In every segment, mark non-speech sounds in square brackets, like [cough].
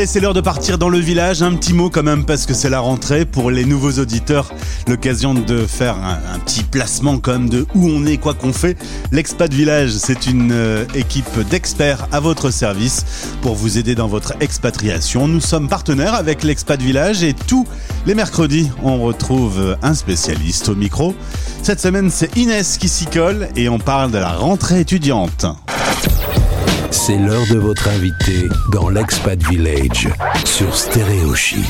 Allez, c'est l'heure de partir dans le village. Un petit mot quand même parce que c'est la rentrée pour les nouveaux auditeurs. L'occasion de faire un, petit placement quand même de où on est, quoi qu'on fait. L'Expat Village, c'est une euh, équipe d'experts à votre service pour vous aider dans votre expatriation. Nous sommes partenaires avec l'Expat Village et tous les mercredis, on retrouve un spécialiste au micro. Cette semaine, c'est Inès qui s'y colle et on parle de la rentrée étudiante. C'est l'heure de votre invité dans l'Expat Village sur Stéréo Chic.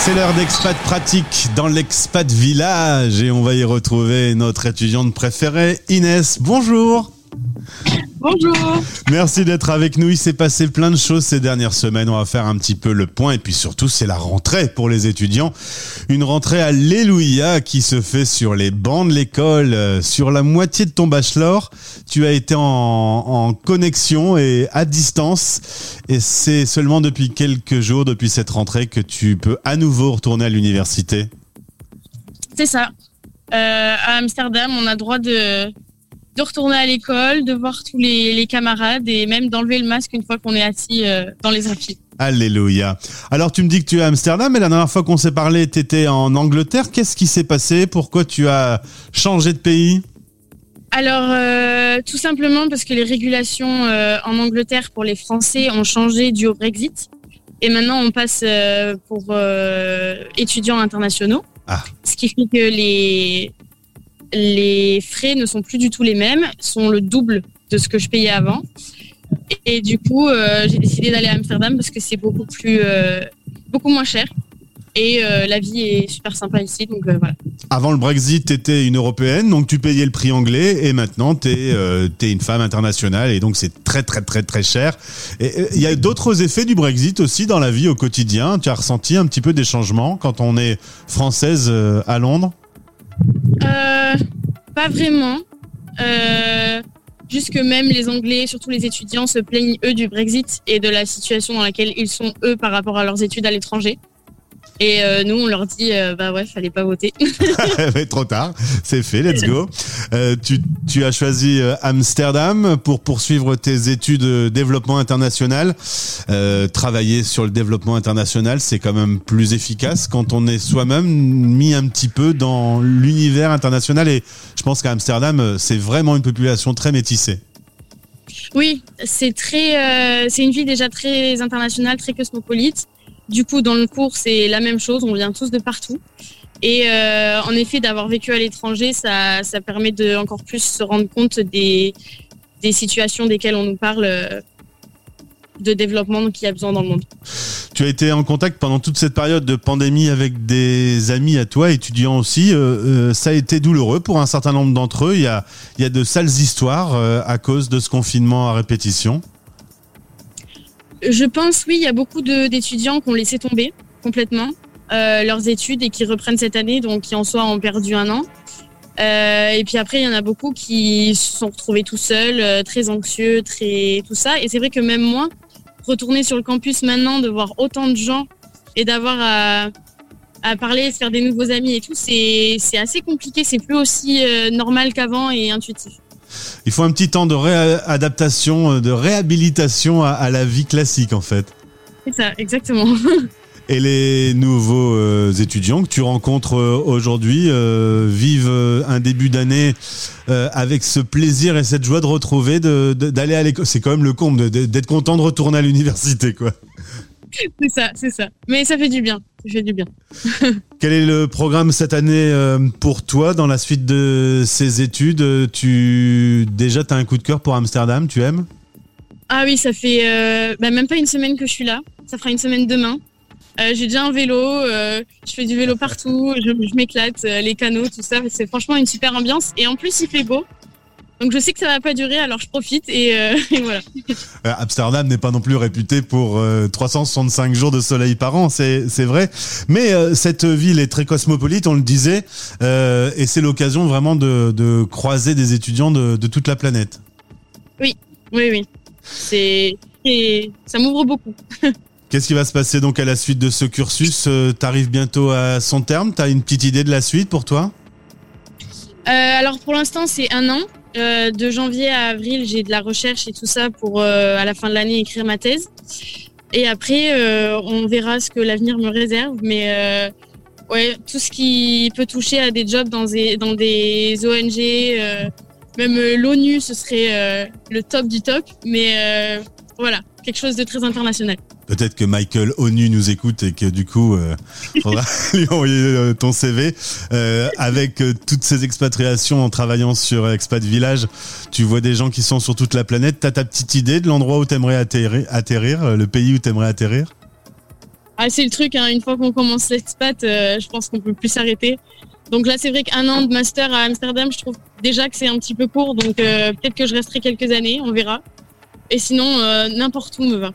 C'est l'heure d'Expat Pratique dans l'Expat Village et on va y retrouver notre étudiante préférée, Inès. Bonjour. Bonjour. Merci d'être avec nous. Il s'est passé plein de choses ces dernières semaines. On va faire un petit peu le point et puis surtout c'est la rentrée pour les étudiants. Une rentrée alléluia qui se fait sur les bancs de l'école, euh, sur la moitié de ton bachelor. Tu as été en, en connexion et à distance et c'est seulement depuis quelques jours, depuis cette rentrée que tu peux à nouveau retourner à l'université. C'est ça. Euh, à Amsterdam, on a droit de de retourner à l'école, de voir tous les, camarades et même d'enlever le masque une fois qu'on est assis euh, dans les amphis. Alléluia. Alors tu me dis que tu es à Amsterdam, mais la dernière fois qu'on s'est parlé, tu étais en Angleterre. Qu'est-ce qui s'est passé? Pourquoi tu as changé de pays? Alors, euh, tout simplement parce que les régulations euh, en Angleterre pour les Français ont changé dû au Brexit. Et maintenant, on passe pour étudiants internationaux. Ah. Ce qui fait que les, les frais ne sont plus du tout les mêmes, sont le double de ce que je payais avant. Et, du coup, euh, j'ai décidé d'aller à Amsterdam parce que c'est beaucoup plus, euh, beaucoup moins cher. Et euh, la vie est super sympa ici, donc voilà. Avant le Brexit, tu étais une européenne, donc tu payais le prix anglais, et maintenant tu es, une femme internationale, et donc c'est très très très très cher. Il y a d'autres effets du Brexit aussi dans la vie au quotidien. Tu as ressenti un petit peu des changements quand on est française à Londres? Euh, pas vraiment. Euh, juste que même les Anglais, surtout les étudiants, se plaignent eux du Brexit et de la situation dans laquelle ils sont eux par rapport à leurs études à l'étranger. Et euh, nous, on leur dit, euh, bah ouais, fallait pas voter. [laughs] [laughs] Mais trop tard, c'est fait, let's go. Euh, tu, tu, as choisi euh, Amsterdam pour poursuivre tes études de développement international. Travailler sur le développement international, c'est quand même plus efficace quand on est soi-même mis un petit peu dans l'univers international. Et je pense qu'à Amsterdam, c'est vraiment une population très métissée. Oui, c'est très, c'est une ville déjà très internationale, très cosmopolite. Du coup, dans le cours, c'est la même chose. On vient tous de partout. Et euh, en effet, d'avoir vécu à l'étranger, ça, ça permet de encore plus se rendre compte des, des situations desquelles on nous parle euh, de développement qu'il y a besoin dans le monde. Tu as été en contact pendant toute cette période de pandémie avec des amis à toi, étudiants aussi. Euh, ça a été douloureux pour un certain nombre d'entre eux. Il y a, il y a de sales histoires à cause de ce confinement à répétition. Je pense, oui, il y a beaucoup d'étudiants qui ont laissé tomber complètement euh, leurs études et qui reprennent cette année, donc qui en soi ont perdu un an. Euh, et puis après, il y en a beaucoup qui se sont retrouvés tout seuls, euh, très anxieux, très tout ça. Et c'est vrai que même moi, retourner sur le campus maintenant, de voir autant de gens et d'avoir à, parler, faire des nouveaux amis et tout, c'est assez compliqué. C'est plus aussi normal qu'avant et intuitif. Il faut un petit temps de réadaptation, euh, de réhabilitation à, la vie classique en fait. C'est ça, exactement. [laughs] Et les nouveaux euh, étudiants que tu rencontres euh, aujourd'hui vivent un début d'année avec ce plaisir et cette joie de retrouver, d'aller à l'école. C'est quand même le comble d'être content de retourner à l'université, quoi. C'est ça, c'est ça. Mais ça fait du bien. Ça fait du bien. [laughs] Quel est le programme cette année euh, pour toi dans la suite de ces études? Tu déjà tu as un coup de cœur pour Amsterdam, tu aimes? Ah oui, ça fait euh, bah, même pas une semaine que je suis là. Ça fera une semaine demain. Euh, j'ai déjà un vélo, je fais du vélo partout, je m'éclate, les canaux, tout ça. C'est franchement une super ambiance. Et en plus, il fait beau. Donc je sais que ça va pas durer, alors je profite et, euh, [laughs] voilà. Euh, Amsterdam n'est pas non plus réputé pour 365 euh, jours de soleil par an, c'est vrai. Mais cette ville est très cosmopolite, on le disait, et c'est l'occasion vraiment de, de, croiser des étudiants de, de, toute la planète. Oui, oui, oui. C'est ça m'ouvre beaucoup. [laughs] Qu'est-ce qui va se passer donc à la suite de ce cursus? Tu arrives bientôt à son terme? Tu as une petite idée de la suite pour toi? Alors pour l'instant c'est un an. Euh, de janvier à avril, j'ai de la recherche et tout ça pour euh, à la fin de l'année écrire ma thèse. Et après, on verra ce que l'avenir me réserve. Mais ouais, tout ce qui peut toucher à des jobs dans des, dans des ONG, même l'ONU, ce serait le top du top. Mais voilà, quelque chose de très international. Peut-être que Michael ONU nous écoute et que du coup, euh, faudra [laughs] [laughs] lui envoyer euh, ton CV. Euh, avec euh, toutes ces expatriations en travaillant sur Expat Village, tu vois des gens qui sont sur toute la planète. T'as ta petite idée de l'endroit où t'aimerais atterrir, atterrir, le pays où t'aimerais atterrir? Ah, C'est le truc, hein, une fois qu'on commence l'expat, je pense qu'on peut plus s'arrêter. Donc là, c'est vrai qu'un an de master à Amsterdam, je trouve déjà que c'est un petit peu court. Donc peut-être que je resterai quelques années, on verra. Et sinon, n'importe où me va.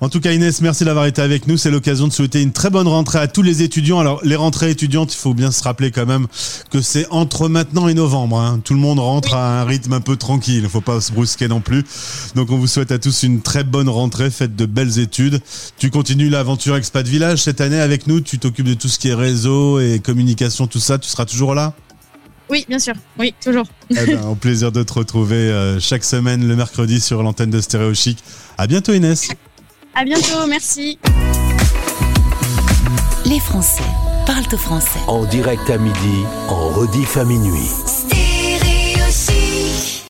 En tout cas, Inès, merci d'avoir été avec nous. C'est l'occasion de souhaiter une très bonne rentrée à tous les étudiants. Alors, les rentrées étudiantes, il faut bien se rappeler quand même que c'est entre maintenant et novembre. Hein. Tout le monde rentre à un rythme un peu tranquille. Il ne faut pas se brusquer non plus. Donc, on vous souhaite à tous une très bonne rentrée. Faites de belles études. Tu continues l'aventure Expat Village cette année avec nous. Tu t'occupes de tout ce qui est réseau et communication, tout ça. Tu seras toujours là? Oui, bien sûr. Oui, toujours. Eh ben, au plaisir de te retrouver euh, chaque semaine le mercredi sur l'antenne de Stéréo Chic. À bientôt Inès. À bientôt, merci. Les Français parlent au français. En direct à midi, en rediff à minuit.